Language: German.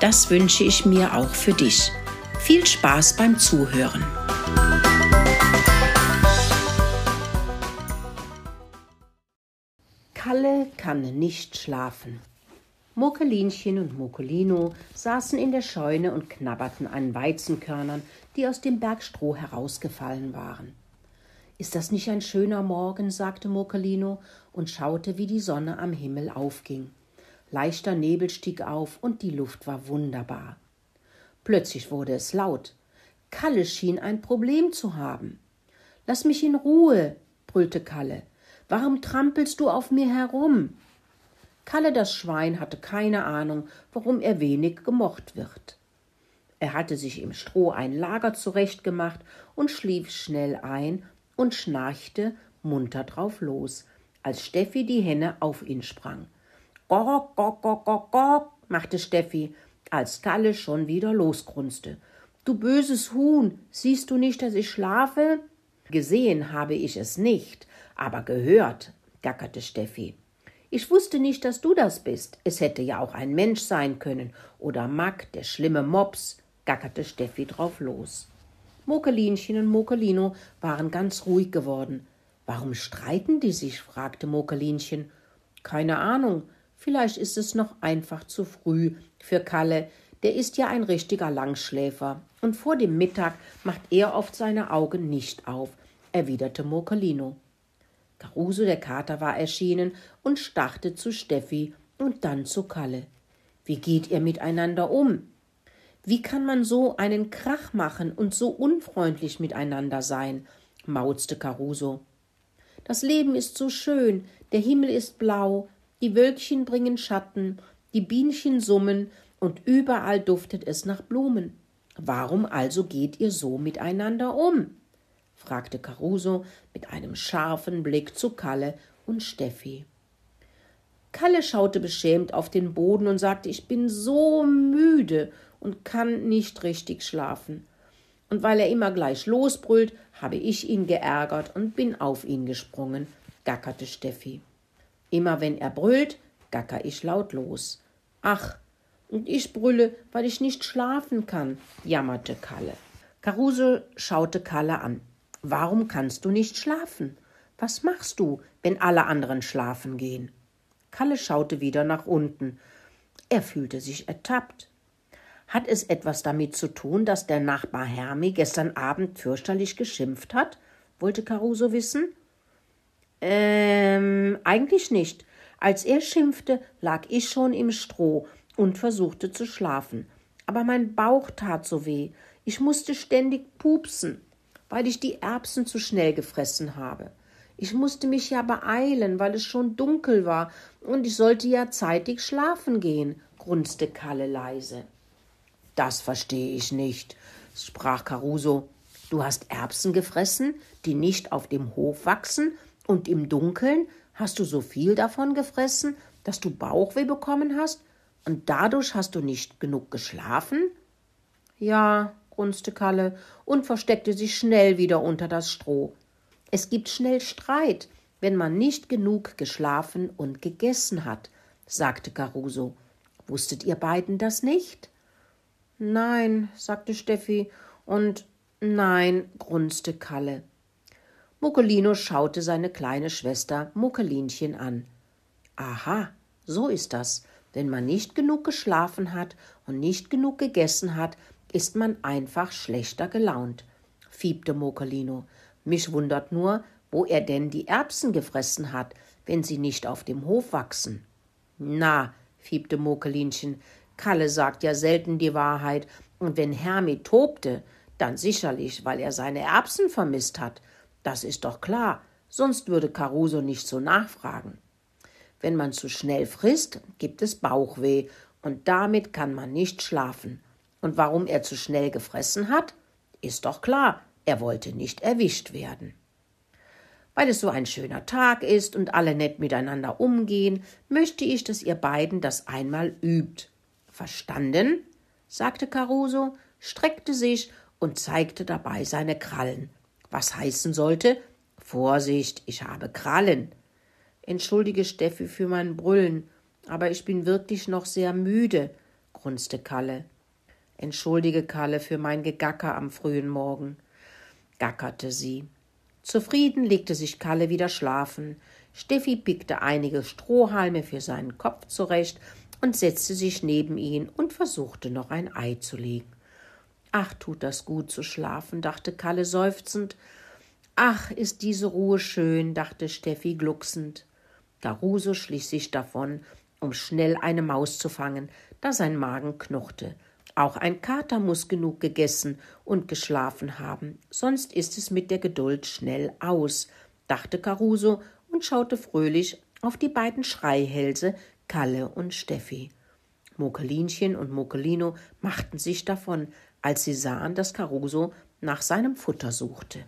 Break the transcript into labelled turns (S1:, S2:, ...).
S1: Das wünsche ich mir auch für dich. Viel Spaß beim Zuhören. Kalle kann nicht schlafen. Mokelinchen und Mokelino saßen in der Scheune und knabberten an Weizenkörnern, die aus dem Bergstroh herausgefallen waren. Ist das nicht ein schöner Morgen? sagte Mokelino und schaute, wie die Sonne am Himmel aufging. Leichter Nebel stieg auf und die Luft war wunderbar. Plötzlich wurde es laut. Kalle schien ein Problem zu haben. Lass mich in Ruhe, brüllte Kalle. Warum trampelst du auf mir herum? Kalle das Schwein hatte keine Ahnung, warum er wenig gemocht wird. Er hatte sich im Stroh ein Lager zurechtgemacht und schlief schnell ein und schnarchte munter drauf los, als Steffi die Henne auf ihn sprang. Gok, gok, gok, gok, machte Steffi, als Kalle schon wieder losgrunzte. Du böses Huhn, siehst du nicht, dass ich schlafe? Gesehen habe ich es nicht, aber gehört, gackerte Steffi. Ich wusste nicht, dass du das bist. Es hätte ja auch ein Mensch sein können. Oder Mack, der schlimme Mops, gackerte Steffi drauf los. Mokelinchen und Mokelino waren ganz ruhig geworden. Warum streiten die sich? fragte Mokelinchen. Keine Ahnung, Vielleicht ist es noch einfach zu früh für Kalle, der ist ja ein richtiger Langschläfer, und vor dem Mittag macht er oft seine Augen nicht auf, erwiderte Mokelino. Caruso der Kater war erschienen und starrte zu Steffi und dann zu Kalle. Wie geht ihr miteinander um? Wie kann man so einen Krach machen und so unfreundlich miteinander sein? mauzte Caruso. Das Leben ist so schön, der Himmel ist blau, die Wölkchen bringen Schatten, die Bienchen summen und überall duftet es nach Blumen. Warum also geht ihr so miteinander um? fragte Caruso mit einem scharfen Blick zu Kalle und Steffi. Kalle schaute beschämt auf den Boden und sagte, ich bin so müde und kann nicht richtig schlafen. Und weil er immer gleich losbrüllt, habe ich ihn geärgert und bin auf ihn gesprungen, gackerte Steffi. Immer wenn er brüllt, gacker ich laut los. Ach, und ich brülle, weil ich nicht schlafen kann, jammerte Kalle. Caruso schaute Kalle an. Warum kannst du nicht schlafen? Was machst du, wenn alle anderen schlafen gehen? Kalle schaute wieder nach unten. Er fühlte sich ertappt. Hat es etwas damit zu tun, dass der Nachbar Hermi gestern Abend fürchterlich geschimpft hat? wollte Caruso wissen. Ähm, eigentlich nicht. Als er schimpfte, lag ich schon im Stroh und versuchte zu schlafen. Aber mein Bauch tat so weh. Ich musste ständig pupsen, weil ich die Erbsen zu schnell gefressen habe. Ich musste mich ja beeilen, weil es schon dunkel war und ich sollte ja zeitig schlafen gehen, grunzte Kalle leise. Das verstehe ich nicht, sprach Caruso. Du hast Erbsen gefressen, die nicht auf dem Hof wachsen und im Dunkeln hast du so viel davon gefressen, dass du Bauchweh bekommen hast, und dadurch hast du nicht genug geschlafen? Ja, grunzte Kalle und versteckte sich schnell wieder unter das Stroh. Es gibt schnell Streit, wenn man nicht genug geschlafen und gegessen hat, sagte Caruso. Wusstet ihr beiden das nicht? Nein, sagte Steffi, und nein, grunzte Kalle. Muccolino schaute seine kleine Schwester Muckelinchen an. Aha, so ist das. Wenn man nicht genug geschlafen hat und nicht genug gegessen hat, ist man einfach schlechter gelaunt, fiebte Mokelino. Mich wundert nur, wo er denn die Erbsen gefressen hat, wenn sie nicht auf dem Hof wachsen. Na, fiebte Mokelinchen, Kalle sagt ja selten die Wahrheit, und wenn Hermi tobte, dann sicherlich, weil er seine Erbsen vermisst hat. Das ist doch klar, sonst würde Caruso nicht so nachfragen. Wenn man zu schnell frisst, gibt es Bauchweh und damit kann man nicht schlafen. Und warum er zu schnell gefressen hat? Ist doch klar, er wollte nicht erwischt werden. Weil es so ein schöner Tag ist und alle nett miteinander umgehen, möchte ich, dass ihr beiden das einmal übt. Verstanden? sagte Caruso, streckte sich und zeigte dabei seine Krallen. Was heißen sollte, Vorsicht, ich habe Krallen. Entschuldige, Steffi, für mein Brüllen, aber ich bin wirklich noch sehr müde, grunzte Kalle. Entschuldige, Kalle, für mein Gegacker am frühen Morgen, gackerte sie. Zufrieden legte sich Kalle wieder schlafen. Steffi pickte einige Strohhalme für seinen Kopf zurecht und setzte sich neben ihn und versuchte noch ein Ei zu legen. Ach, tut das gut zu schlafen, dachte Kalle seufzend Ach, ist diese Ruhe schön, dachte Steffi glucksend. Caruso schlich sich davon, um schnell eine Maus zu fangen, da sein Magen knurrte. Auch ein Kater muss genug gegessen und geschlafen haben, sonst ist es mit der Geduld schnell aus, dachte Caruso und schaute fröhlich auf die beiden Schreihälse Kalle und Steffi. Mokelinchen und Mokelino machten sich davon, als sie sahen, dass Caruso nach seinem Futter suchte.